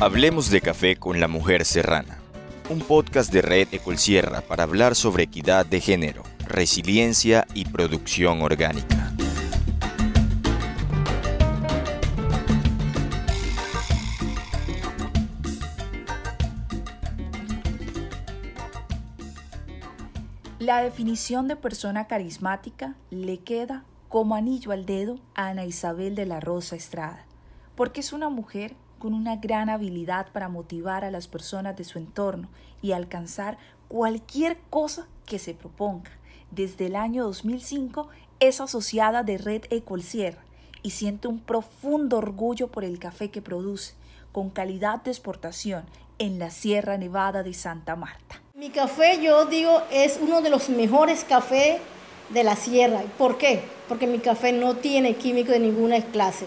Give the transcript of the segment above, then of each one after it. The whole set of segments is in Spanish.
Hablemos de café con la mujer serrana, un podcast de Red Ecolsierra para hablar sobre equidad de género, resiliencia y producción orgánica. La definición de persona carismática le queda como anillo al dedo a Ana Isabel de la Rosa Estrada, porque es una mujer con una gran habilidad para motivar a las personas de su entorno y alcanzar cualquier cosa que se proponga. Desde el año 2005 es asociada de Red Ecolsierra y siente un profundo orgullo por el café que produce, con calidad de exportación en la Sierra Nevada de Santa Marta. Mi café, yo digo, es uno de los mejores cafés de la sierra. ¿Por qué? Porque mi café no tiene químico de ninguna clase.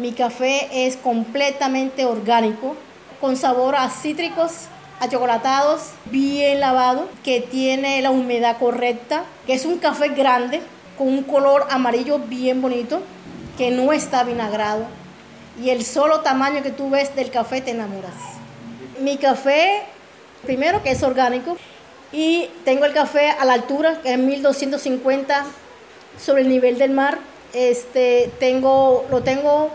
Mi café es completamente orgánico, con sabor a cítricos, a chocolatados, bien lavado, que tiene la humedad correcta, que es un café grande, con un color amarillo bien bonito, que no está vinagrado. Y el solo tamaño que tú ves del café te enamoras. Mi café Primero que es orgánico y tengo el café a la altura, que es 1250 sobre el nivel del mar. Este, tengo, lo tengo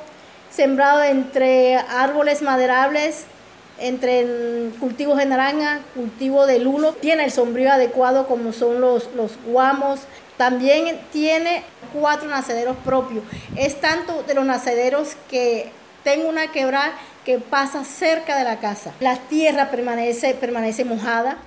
sembrado entre árboles maderables, entre cultivos de naranja, cultivo de lulo. Tiene el sombrío adecuado como son los, los guamos. También tiene cuatro nacederos propios. Es tanto de los nacederos que tengo una quebrada que pasa cerca de la casa. La tierra permanece, permanece mojada.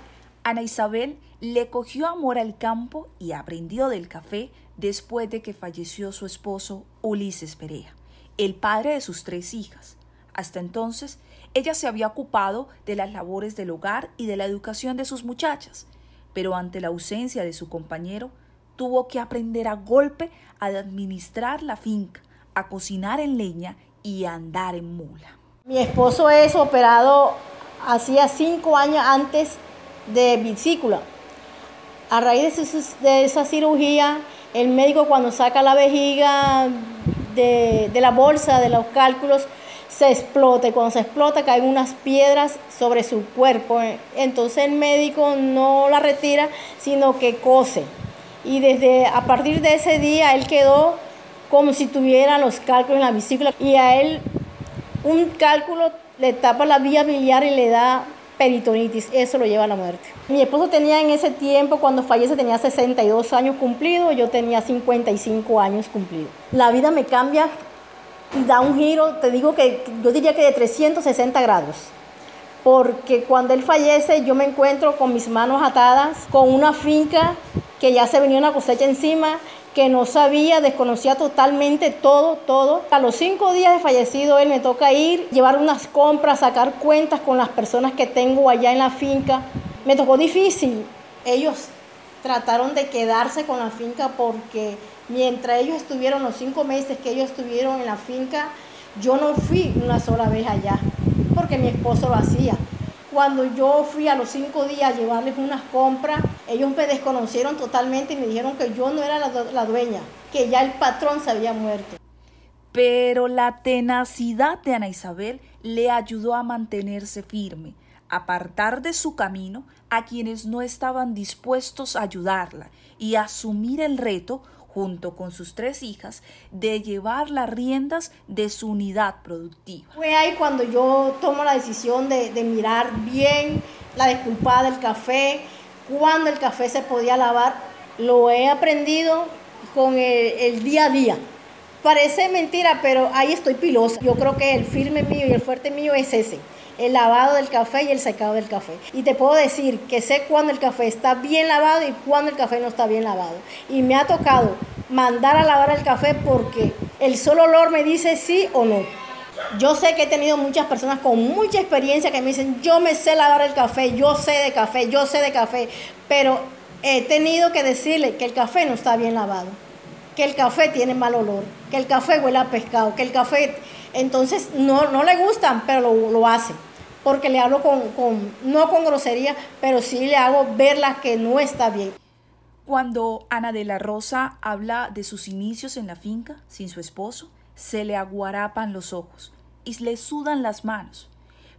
Ana Isabel le cogió amor al campo y aprendió del café después de que falleció su esposo Ulises Perea, el padre de sus tres hijas. Hasta entonces, ella se había ocupado de las labores del hogar y de la educación de sus muchachas, pero ante la ausencia de su compañero, tuvo que aprender a golpe a administrar la finca, a cocinar en leña y andar en mula. Mi esposo es operado hacía cinco años antes de vesícula. A raíz de, esa cirugía, el médico cuando saca la vejiga de, la bolsa, de los cálculos, se explota cuando se explota caen unas piedras sobre su cuerpo. Entonces el médico no la retira, sino que cose. Y desde a partir de ese día él quedó como si tuviera los cálculos en la vesícula y a él un cálculo le tapa la vía biliar y le da peritonitis, eso lo lleva a la muerte. Mi esposo tenía en ese tiempo, cuando fallece, tenía 62 años cumplidos, yo tenía 55 años cumplidos. La vida me cambia y da un giro, te digo que yo diría que de 360 grados. Porque cuando él fallece, yo me encuentro con mis manos atadas, con una finca que ya se venía una cosecha encima que no sabía, desconocía totalmente todo, todo. A los cinco días de fallecido él me toca ir, llevar unas compras, sacar cuentas con las personas que tengo allá en la finca. Me tocó difícil. Ellos trataron de quedarse con la finca porque mientras ellos estuvieron los cinco meses que ellos estuvieron en la finca, yo no fui una sola vez allá, porque mi esposo lo hacía. Cuando yo fui a los cinco días a llevarles unas compras, ellos me desconocieron totalmente y me dijeron que yo no era la, dueña, que ya el patrón se había muerto. Pero la tenacidad de Ana Isabel le ayudó a mantenerse firme, apartar de su camino a quienes no estaban dispuestos a ayudarla y asumir el reto junto con sus tres hijas, de llevar las riendas de su unidad productiva. Fue ahí cuando yo tomo la decisión de, mirar bien la desculpada del café, cuando el café se podía lavar. Lo he aprendido con el, día a día. Parece mentira, pero ahí estoy pilosa. Yo creo que el firme mío y el fuerte mío es ese el lavado del café y el secado del café. Y te puedo decir que sé cuándo el café está bien lavado y cuándo el café no está bien lavado. Y me ha tocado mandar a lavar el café porque el solo olor me dice sí o no. Yo sé que he tenido muchas personas con mucha experiencia que me dicen, yo me sé lavar el café, yo sé de café, yo sé de café, pero he tenido que decirle que el café no está bien lavado, que el café tiene mal olor, que el café huele a pescado, que el café, entonces no, no le gustan, pero lo, lo hacen porque le hablo con, no con grosería, pero sí le hago verla que no está bien. Cuando Ana de la Rosa habla de sus inicios en la finca sin su esposo, se le aguarapan los ojos y le sudan las manos.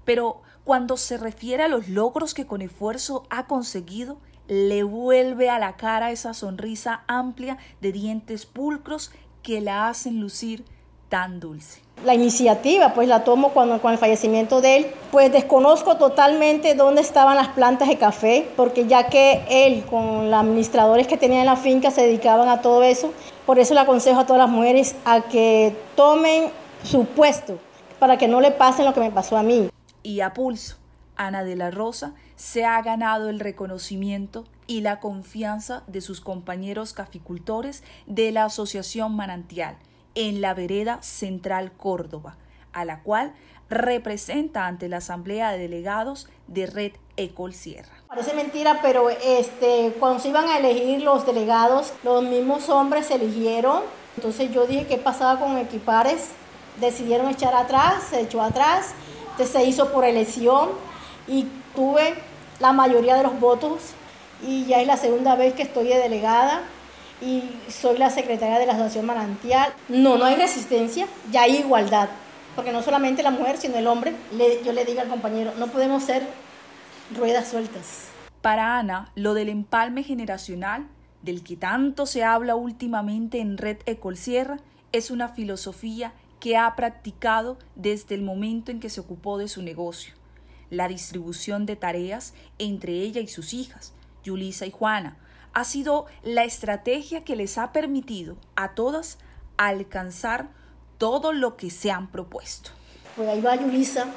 pero cuando se refiere a los logros que con esfuerzo ha conseguido, le vuelve a la cara esa sonrisa amplia de dientes pulcros que la hacen lucir tan dulce. La iniciativa pues la tomo cuando, con el fallecimiento de él, pues desconozco totalmente dónde estaban las plantas de café, porque ya que él con los administradores que tenía en la finca se dedicaban a todo eso, por eso le aconsejo a todas las mujeres a que tomen su puesto para que no le pasen lo que me pasó a mí. Y a pulso, Ana de la Rosa se ha ganado el reconocimiento y la confianza de sus compañeros caficultores de la Asociación Manantial en la vereda Central Córdoba, a la cual representa ante la Asamblea de Delegados de Red Ecol Sierra. Parece mentira, pero este, cuando se iban a elegir los delegados, los mismos hombres se eligieron. Entonces yo dije, ¿qué pasaba con Equipares? Decidieron echar atrás, se echó atrás, entonces se hizo por elección y tuve la mayoría de los votos y ya es la segunda vez que estoy de delegada y soy la secretaria de la Asociación Manantial. No, no hay resistencia, ya hay igualdad, porque no solamente la mujer, sino el hombre. yo le digo al compañero, no podemos ser ruedas sueltas. Para Ana, lo del empalme generacional, del que tanto se habla últimamente en Red Ecolsierra, es una filosofía que ha practicado desde el momento en que se ocupó de su negocio la distribución de tareas entre ella y sus hijas, Yulisa y Juana, ha sido la estrategia que les ha permitido a todas alcanzar todo lo que se han propuesto. Pues ahí va Yulisa,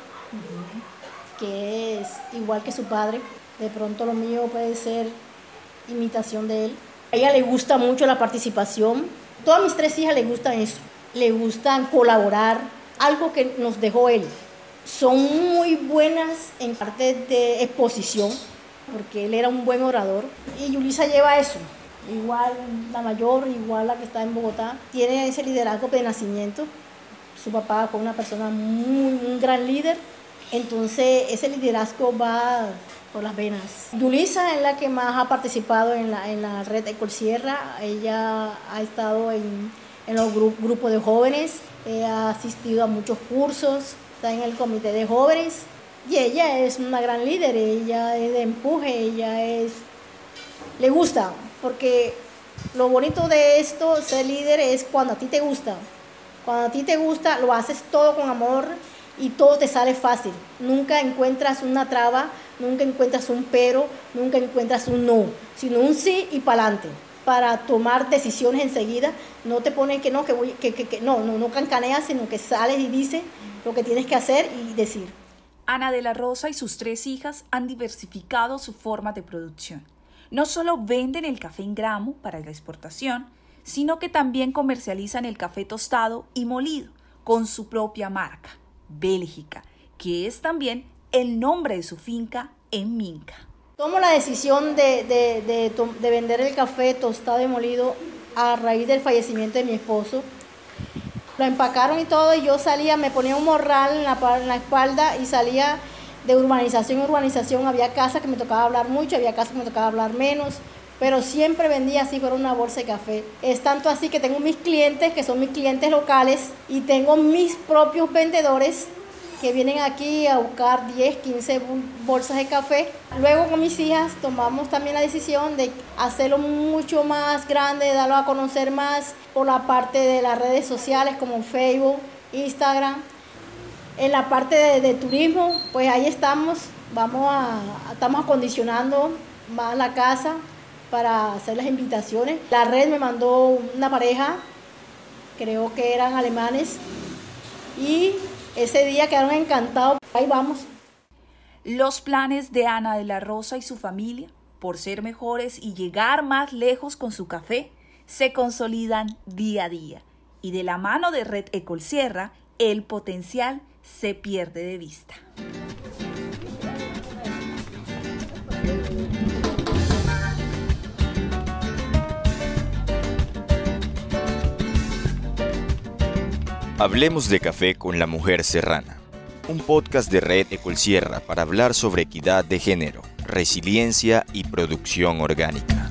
que es igual que su padre. De pronto lo mío puede ser imitación de él. A ella le gusta mucho la participación. Todas mis tres hijas le gustan eso. Le gustan colaborar, algo que nos dejó él son muy buenas en parte de exposición, porque él era un buen orador. Y Yulisa lleva eso. Igual la mayor, igual la que está en Bogotá, tiene ese liderazgo de nacimiento. Su papá fue una persona muy, un gran líder. Entonces ese liderazgo va por las venas. Yulisa es la que más ha participado en la, en la red Sierra. Ella ha estado en, en los grupos de jóvenes, ha asistido a muchos cursos, está en el comité de jóvenes y ella es una gran líder, ella es de empuje, ella es... le gusta, porque lo bonito de esto, ser líder, es cuando a ti te gusta. Cuando a ti te gusta, lo haces todo con amor y todo te sale fácil. Nunca encuentras una traba, nunca encuentras un pero, nunca encuentras un no, sino un sí y para adelante para tomar decisiones enseguida. No te ponen que no, que, voy, que, que, que no, no, no cancaneas, sino que sales y dices lo que tienes que hacer y decir. Ana de la Rosa y sus tres hijas han diversificado su forma de producción. No solo venden el café en gramo para la exportación, sino que también comercializan el café tostado y molido con su propia marca, Bélgica, que es también el nombre de su finca en Minca. Tomo la decisión de, de, vender el café tostado y molido a raíz del fallecimiento de mi esposo. Lo empacaron y todo y yo salía, me ponía un morral en la, espalda y salía de urbanización en urbanización. Había casas que me tocaba hablar mucho, había casas que me tocaba hablar menos, pero siempre vendía así por una bolsa de café. Es tanto así que tengo mis clientes, que son mis clientes locales, y tengo mis propios vendedores que vienen aquí a buscar 10, 15 bolsas de café. Luego con mis hijas tomamos también la decisión de hacerlo mucho más grande, darlo a conocer más por la parte de las redes sociales como Facebook, Instagram. En la parte de, turismo, pues ahí estamos, vamos a, estamos acondicionando más la casa para hacer las invitaciones. La red me mandó una pareja, creo que eran alemanes, y ese día quedaron encantados. Ahí vamos. Los planes de Ana de la Rosa y su familia, por ser mejores y llegar más lejos con su café, se consolidan día a día. Y de la mano de Red Ecolsierra, el potencial se pierde de vista. Hablemos de café con la mujer serrana, un podcast de Red Ecolsierra para hablar sobre equidad de género, resiliencia y producción orgánica.